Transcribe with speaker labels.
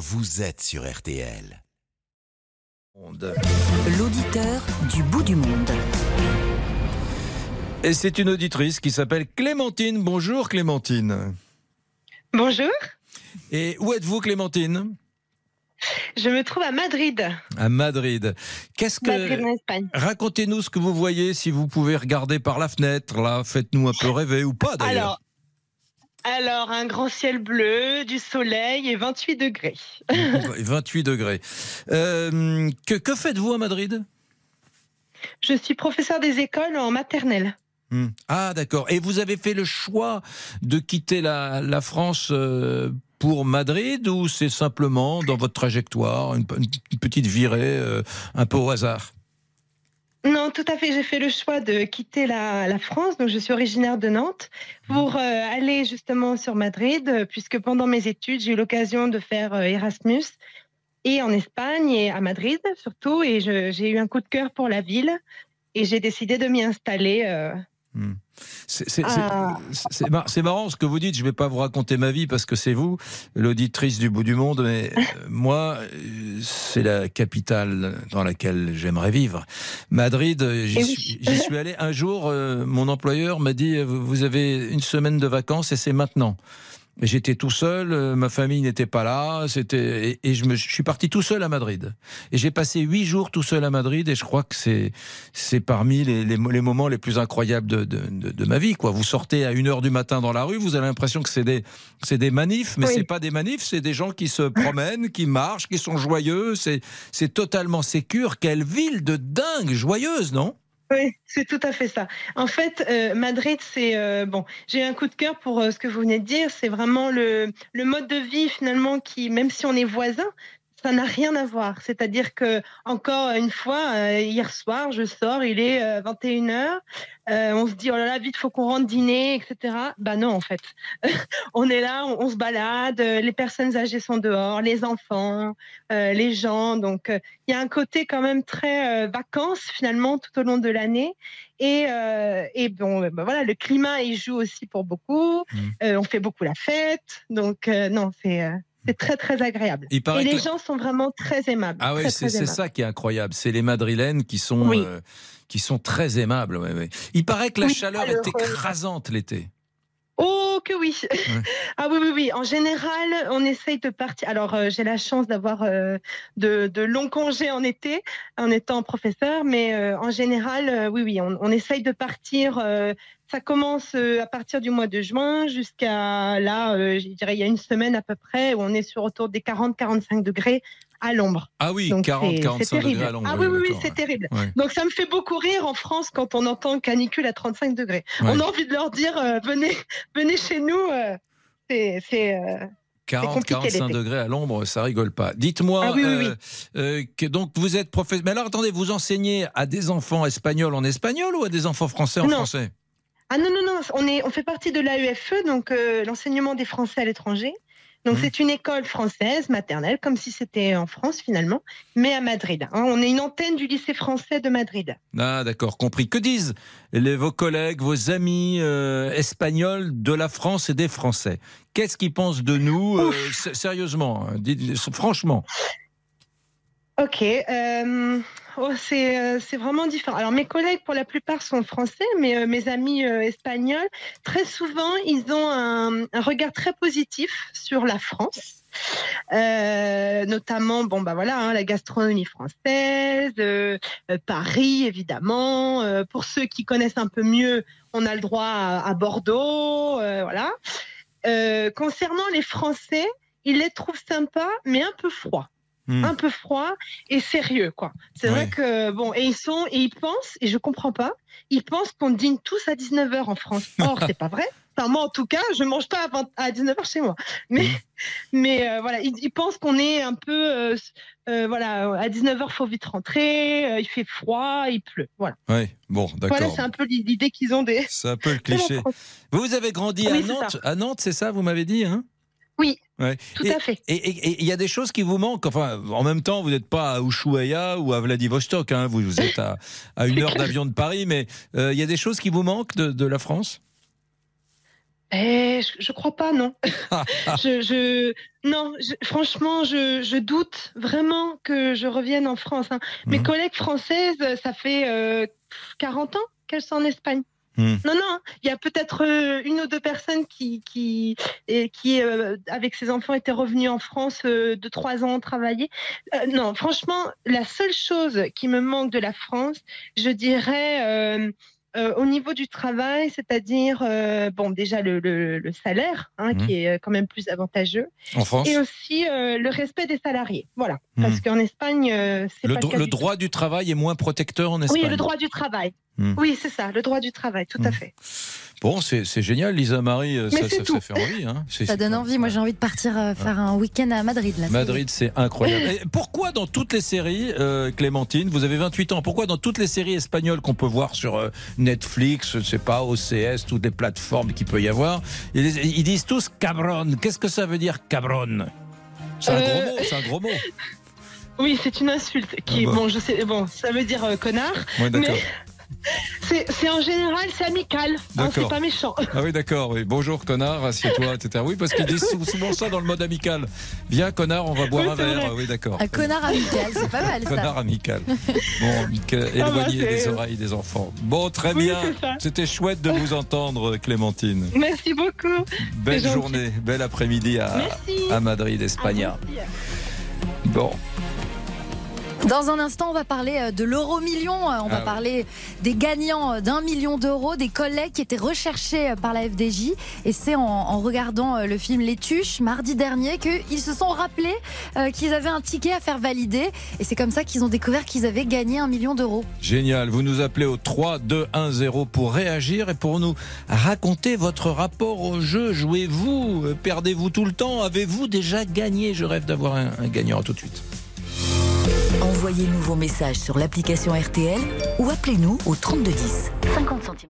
Speaker 1: vous êtes sur RTL.
Speaker 2: L'auditeur du bout du monde.
Speaker 3: Et c'est une auditrice qui s'appelle Clémentine. Bonjour Clémentine.
Speaker 4: Bonjour.
Speaker 3: Et où êtes-vous Clémentine?
Speaker 4: Je me trouve à Madrid.
Speaker 3: À Madrid. Qu'est-ce
Speaker 4: Madrid en
Speaker 3: que
Speaker 4: Espagne.
Speaker 3: racontez-nous ce que vous voyez si vous pouvez regarder par la fenêtre là, faites-nous un peu rêver ou pas d'ailleurs.
Speaker 4: Alors, alors, un grand ciel bleu, du soleil et 28 degrés.
Speaker 3: 28 degrés. Euh, que, que faites-vous à Madrid?
Speaker 4: Je suis professeur des écoles en maternelle.
Speaker 3: Hmm. Ah d'accord. Et vous avez fait le choix de quitter la, la France euh, pour Madrid ou c'est simplement dans votre trajectoire une, une petite virée euh, un peu au hasard?
Speaker 4: Non, tout à fait. J'ai fait le choix de quitter la, la France. Donc, je suis originaire de Nantes pour euh, aller justement sur Madrid, euh, puisque pendant mes études, j'ai eu l'occasion de faire euh, Erasmus et en Espagne et à Madrid surtout. Et j'ai eu un coup de cœur pour la ville et j'ai décidé de m'y installer. euh,
Speaker 3: Hmm. C'est c'est- c'est- c'est mar- c'est marrant ce que vous dites. Je ne vais pas vous raconter ma vie parce que c'est vous, l'auditrice du bout du monde. Mais euh, moi, euh, c'est la capitale dans laquelle j'aimerais vivre. Madrid, euh, j'y
Speaker 4: Eh
Speaker 3: suis, suis allé un jour. euh, mon employeur m'a dit euh, Vous avez une semaine de vacances et c'est maintenant. J'étais tout seul, euh, ma famille n'était pas là, c'était et, et je, me, je suis parti tout seul à Madrid. Et j'ai passé huit jours tout seul à Madrid et je crois que c'est c'est parmi les, les, les moments les plus incroyables de, de, de, de ma vie. Quoi. Vous sortez à 1 heure du matin dans la rue, vous avez l'impression que c'est des, c'est des manifs, mais
Speaker 4: Oui.
Speaker 3: c'est pas des manifs, c'est des gens qui se promènent, qui marchent, qui sont joyeux. C'est, c'est totalement sécure. Quelle ville de dingue, joyeuse, non?
Speaker 4: Oui, c'est tout à fait ça. En fait, euh, Madrid, c'est euh, bon. J'ai un coup de cœur pour euh, ce que vous venez de dire. C'est vraiment le, le mode de vie finalement qui, même si on est voisins, ça n'a rien à voir. C'est-à-dire que encore une fois, euh, hier soir, je sors, il est 21 h on se dit oh là là, vite, faut qu'on rentre dîner, etc. Bah non, en fait, on est là, on, on se balade. euh, Les personnes âgées sont dehors, les enfants, euh, les gens. Donc euh, il y a un côté quand même très euh, vacances finalement tout au long de l'année. Et, euh, et bon, euh, bah voilà, le climat il joue aussi pour beaucoup. Euh, on fait beaucoup la fête, donc euh, non, c'est euh, c'est très très agréable. Et les
Speaker 3: que-
Speaker 4: gens sont vraiment très aimables.
Speaker 3: Ah oui, c'est, ça qui est incroyable. C'est les Madrilènes qui sont,
Speaker 4: Oui.
Speaker 3: euh, qui sont très aimables. ouais, ouais. Il paraît que la
Speaker 4: Oui,
Speaker 3: chaleur est écrasante l'été.
Speaker 4: Oh que oui. ah oui oui oui. En général, on essaye de partir. Alors euh, j'ai la chance d'avoir euh, de, de longs congés en été en étant professeur, mais euh, en général, oui oui, on, on essaye de partir. euh, ça commence à partir du mois de juin jusqu'à là, euh, je dirais il y a une semaine à peu près où on est sur autour des 40-45 degrés à l'ombre.
Speaker 3: Ah oui,
Speaker 4: Donc
Speaker 3: 40,
Speaker 4: c'est-
Speaker 3: 45
Speaker 4: c'est
Speaker 3: degrés à l'ombre.
Speaker 4: Ah oui oui oui, c'est
Speaker 3: ouais.
Speaker 4: terrible.
Speaker 3: Ouais.
Speaker 4: Donc ça me fait beaucoup rire en France quand on entend canicule à 35 degrés.
Speaker 3: Ouais.
Speaker 4: On a envie de leur dire euh, venez, venez chez nous. euh, c'est, c'est, euh,
Speaker 3: 40,
Speaker 4: compliqué
Speaker 3: 45
Speaker 4: l'été.
Speaker 3: degrés à l'ombre, ça rigole pas. Dites-moi,
Speaker 4: Ah oui, oui,
Speaker 3: euh, euh, que donc vous êtes professeur. Mais alors attendez, vous enseignez à des enfants espagnols en espagnol ou à des enfants français en
Speaker 4: Non.
Speaker 3: français?
Speaker 4: Ah non non non, on est, on fait partie de l'AEFE, donc euh, l'enseignement des Français à l'étranger. Donc
Speaker 3: Mhm.
Speaker 4: c'est une école française maternelle, comme si c'était en France finalement, mais à Madrid. hein. On est une antenne du lycée français de Madrid.
Speaker 3: Ah d'accord, compris. Que disent les, vos collègues, vos amis euh, espagnols de la France et des Français? Qu'est-ce qu'ils pensent de nous euh, Sérieusement, hein, franchement?
Speaker 4: Ok, euh, oh, c'est euh, c'est vraiment différent. Alors mes collègues pour la plupart sont français, mais euh, mes amis espagnols, très souvent ils ont un, regard très positif sur la France, notamment bon bah voilà hein, la gastronomie française, Paris évidemment. Pour ceux qui connaissent un peu mieux, on a le droit à, à Bordeaux, voilà. Concernant les Français, ils les trouvent sympas, mais un peu froids
Speaker 3: Hmm.
Speaker 4: un peu froid et sérieux quoi. C'est
Speaker 3: Ouais.
Speaker 4: vrai que bon et ils sont et ils pensent et je comprends pas, ils pensent qu'on dîne tous à 19h en France. Or c'est pas vrai. Enfin moi en tout cas, je mange pas à, 20 à 19h chez moi. Mais
Speaker 3: Mhm.
Speaker 4: mais euh, voilà, ils, ils pensent qu'on est un peu euh, euh, voilà, à 19h faut vite rentrer, il fait froid, il pleut. Voilà.
Speaker 3: Oui, bon, d'accord.
Speaker 4: Voilà, c'est un peu l'idée qu'ils ont des
Speaker 3: C'est un peu le cliché. Vous avez grandi
Speaker 4: Oui,
Speaker 3: à Nantes, à Nantes, c'est ça, vous m'avez dit, hein?
Speaker 4: Oui,
Speaker 3: Ouais.
Speaker 4: tout
Speaker 3: Et-
Speaker 4: à fait.
Speaker 3: Et il y a des choses qui vous manquent. Enfin, en même temps, vous n'êtes pas à Ushuaïa ou à Vladivostok. Hein. Vous, vous êtes à, à une heure d'avion de Paris, mais euh, il y a des choses qui vous manquent de, de la France?
Speaker 4: Eh, je, je crois pas, non. je, je, non, je- franchement, je, je doute vraiment que je revienne en France. hein. Mes
Speaker 3: Mhm.
Speaker 4: collègues françaises, ça fait euh, 40 ans qu'elles sont en Espagne.
Speaker 3: Mhm.
Speaker 4: Non, non, il y a peut-être euh, une ou deux personnes qui, qui, euh, avec ses enfants, étaient revenues en France euh, de trois ans travailler. Euh, non, franchement, la seule chose qui me manque de la France, je dirais euh, au niveau du travail, c'est-à-dire, euh, bon, déjà le, le- le salaire, hein,
Speaker 3: Mhm.
Speaker 4: qui est quand même plus avantageux,
Speaker 3: En France
Speaker 4: et aussi euh, le respect des salariés. Voilà, Parce qu'en Espagne, euh, c'est
Speaker 3: Le,
Speaker 4: pas
Speaker 3: dro-
Speaker 4: le cas
Speaker 3: le
Speaker 4: du tout.
Speaker 3: droit du travail est moins protecteur en Espagne.
Speaker 4: Oui, le droit du travail.
Speaker 3: Mhm.
Speaker 4: Oui, c'est ça, le droit du travail, tout à
Speaker 3: Mhm.
Speaker 4: fait.
Speaker 3: Bon, c'est c'est génial, Lisa Marie, euh, ça, ça, fait envie. Hein. C'est-
Speaker 5: Ça donne envie. Moi, j'ai envie de partir euh, faire un week-end à Madrid. Là,
Speaker 3: Madrid, c'est incroyable. Et pourquoi dans toutes les séries, euh, Clémentine, vous avez 28 ans, pourquoi dans toutes les séries espagnoles qu'on peut voir sur euh, Netflix, je sais pas, OCS, toutes les plateformes qu'il peut y avoir, ils, ils disent tous cabron. Qu'est-ce que ça veut dire cabron? C'est un
Speaker 4: Euh,
Speaker 3: gros mot, c'est un gros mot.
Speaker 4: Oui, c'est une insulte qui,
Speaker 3: Ah bah.
Speaker 4: bon, je sais, bon, ça veut dire euh, connard,
Speaker 3: Ouais, d'accord.
Speaker 4: mais c'est c'est en général, c'est amical, hein,
Speaker 3: D'accord.
Speaker 4: c'est pas méchant.
Speaker 3: Ah oui, d'accord. Oui. Bonjour, connard, assieds-toi, etc. Oui, parce qu'ils disent sou- souvent ça dans le mode amical. Viens, connard, on va boire
Speaker 4: Oui,
Speaker 3: un verre.
Speaker 4: vrai.
Speaker 3: Ah Oui, d'accord.
Speaker 5: Un connard amical, c'est pas mal ça.
Speaker 3: Connard amical. Bon,
Speaker 4: Ah bah,
Speaker 3: les
Speaker 4: c'est-
Speaker 3: oreilles des enfants. Bon, très
Speaker 4: Oui,
Speaker 3: bien. C'était chouette de vous entendre, Clémentine.
Speaker 4: Merci beaucoup.
Speaker 3: Belle journée, bel après-midi à, à Madrid, Espagne. Bon,
Speaker 5: Dans un instant, on va parler euh, de l'euro million. Euh, On va
Speaker 3: Ah oui.
Speaker 5: parler des gagnants euh, d'un million d'euros, des collègues qui étaient recherchés par la FDJ. Et c'est en, en regardant le film Les Tuches mardi dernier qu'ils se sont rappelés euh, qu'ils avaient un ticket à faire valider. Et c'est comme ça qu'ils ont découvert qu'ils avaient gagné un million d'euros.
Speaker 3: génial. Vous nous appelez au 3 2 1 0 pour réagir et pour nous raconter votre rapport au jeu. Jouez-vous Perdez-vous tout le temps? Avez-vous déjà gagné? Je rêve d'avoir un, un gagnant. À tout de suite.
Speaker 2: Envoyez-nous vos messages sur l'application RTL ou appelez-nous au 3210. 50 centimes.